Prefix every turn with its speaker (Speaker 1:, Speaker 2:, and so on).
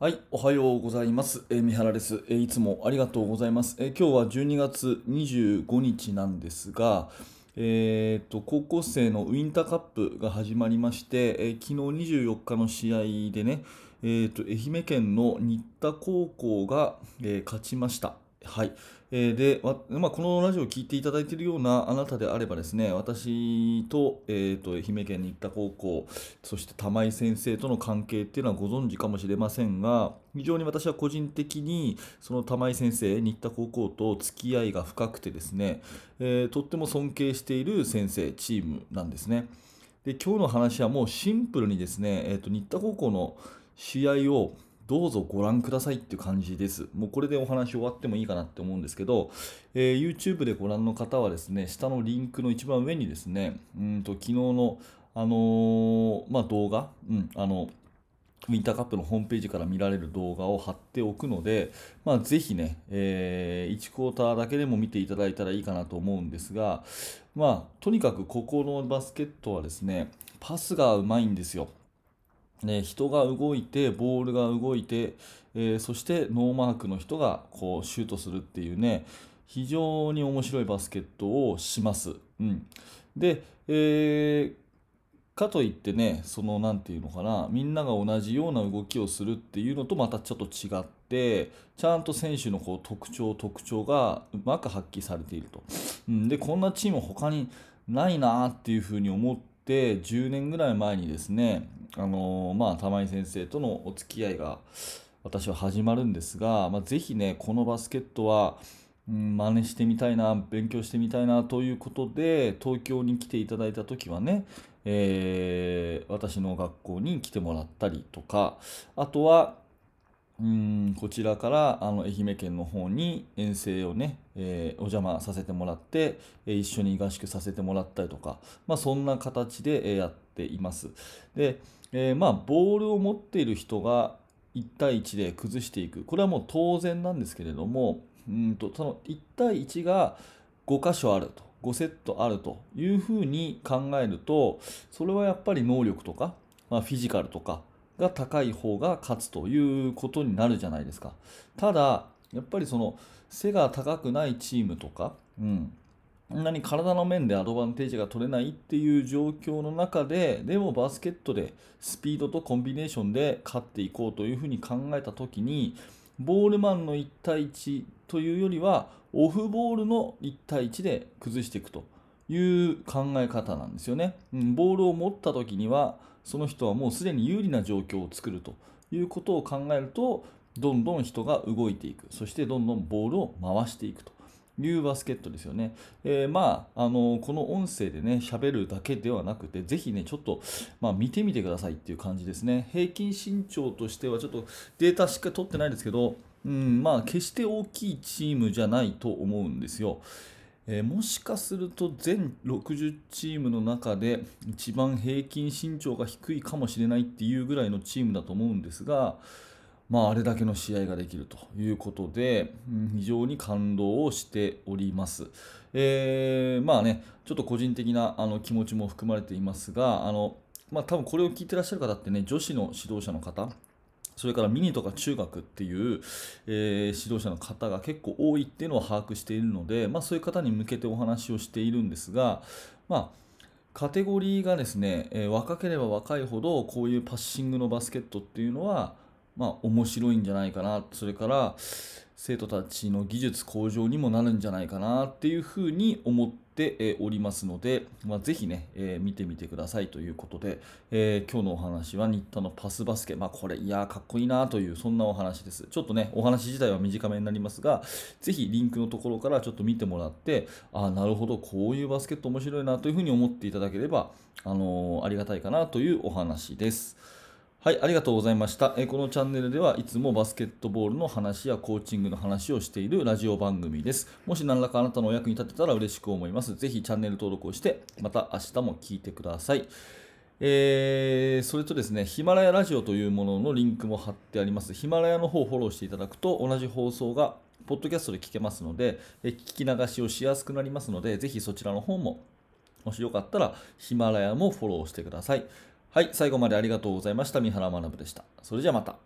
Speaker 1: はい、おはようございます。えー、三原です、えーいつもありがとうございます。えー今日は12月25日なんですが、えーと高校生のウィンターカップが始まりまして、えー昨日24日の試合でね、えーと愛媛県の新田高校が、えー勝ちました。はい。えーでまあ、このラジオを聞いていただいているようなあなたであればですね私と,、えーと愛媛県新田高校そして玉井先生との関係っていうのはご存知かもしれませんが非常に私は個人的にその玉井先生新田高校と付き合いが深くてですね、えーとっても尊敬している先生チームなんですね。で今日の話はもうシンプルにですね、えーと新田高校の試合をどうぞご覧くださいっていう感じです。もうこれでお話終わってもいいかなって思うんですけど、えー YouTube でご覧の方はですね、下のリンクの一番上にですね、うんと昨日の、あのーまあ、動画、うん、あの、ウィンターカップのホームページから見られる動画を貼っておくので、まあ、ぜひね、え1クォーターだけでも見ていただいたらいいかなと思うんですが、まあ、とにかくここのバスケットはですね、パスがうまいんですよ。ね、人が動いて、ボールが動いて、えーそしてノーマークの人がこうシュートするっていうね、非常に面白いバスケットをします。うん、で、えーかといってね、そのなんていうのかな、みんなが同じような動きをするっていうのとまたちょっと違って、ちゃんと選手のこう特徴、特徴がうまく発揮されていると。うん、で、こんなチーム他にないなっていうふうに思って、10年ぐらい前にですね、あのまあ、玉井先生とのお付き合いが私は始まるんですが、まあ、ぜひね、このバスケットは、うん、真似してみたいな、勉強してみたいなということで、東京に来ていただいた時はね、えー私の学校に来てもらったりとか、あとは、うんこちらからあの愛媛県の方に遠征をね、えーお邪魔させてもらって、えー一緒に合宿させてもらったりとか、まあ、そんな形で、えーやています。で、えーまあ、ボールを持っている人が1対1で崩していく、これはもう当然なんですけれども、うんとその1対1が5箇所あると、5セットあるというふうに考えると、それはやっぱり能力とか、まあ、フィジカルとかが高い方が勝つということになるじゃないですか。ただ、やっぱりその背が高くないチームとか、う、んなに体の面でアドバンテージが取れないっていう状況の中で、でもバスケットでスピードとコンビネーションで勝っていこうというふうに考えたときに、ボールマンの1対1というよりは、オフボールの1対1で崩していくという考え方なんですよね。ボールを持ったときには、その人はもうすでに有利な状況を作ると。いうことを考えると、どんどん人が動いていく、そしてどんどんボールを回していくと。いうバスケットですよね。えーまあ、あのこの音声でね、喋るだけではなくて、ぜひね、ちょっと、まあ、見てみてくださいっていう感じですね。平均身長としては、ちょっとデータしか取ってないですけど、うん、まあ、決して大きいチームじゃないと思うんですよ。えーもしかすると全60チームの中で一番平均身長が低いかもしれないっていうぐらいのチームだと思うんですが、まあ、あれだけの試合ができるということで、非常に感動をしております。えーまあね、ちょっと個人的なあの気持ちも含まれていますが、あのまあ、多分これを聞いてらっしゃる方ってね、女子の指導者の方、それからミニとか中学っていう、えー指導者の方が結構多いっていうのを把握しているので、まあ、そういう方に向けてお話をしているんですが、まあ、カテゴリーがですね、えー若ければ若いほどこういうパッシングのバスケットっていうのは、まあ、面白いんじゃないかな。それから生徒たちの技術向上にもなるんじゃないかなっていうふうに思っておりますので、まあ、ぜひね、えー見てみてくださいということで、えー今日のお話は新田のパスバスケ、まあ、これいやーかっこいいなというそんなお話です。ちょっとねお話自体は短めになりますがぜひリンクのところからちょっと見てもらってああなるほどこういうバスケット面白いなというふうに思っていただければ、あのーありがたいかなというお話です。はい、ありがとうございました。えこのチャンネルではいつもバスケットボールの話やコーチングの話をしているラジオ番組です。もし何らかあなたのお役に立てたら嬉しく思います。ぜひチャンネル登録をして、また明日も聞いてください。えーそれとですね、ヒマラヤラジオというもののリンクも貼ってあります。ヒマラヤの方をフォローしていただくと、同じ放送がポッドキャストで聞けますので、え聞き流しをしやすくなりますので、ぜひそちらの方ももしよかったらヒマラヤもフォローしてください。はい、最後までありがとうございました。三原学でした。それじゃあまた。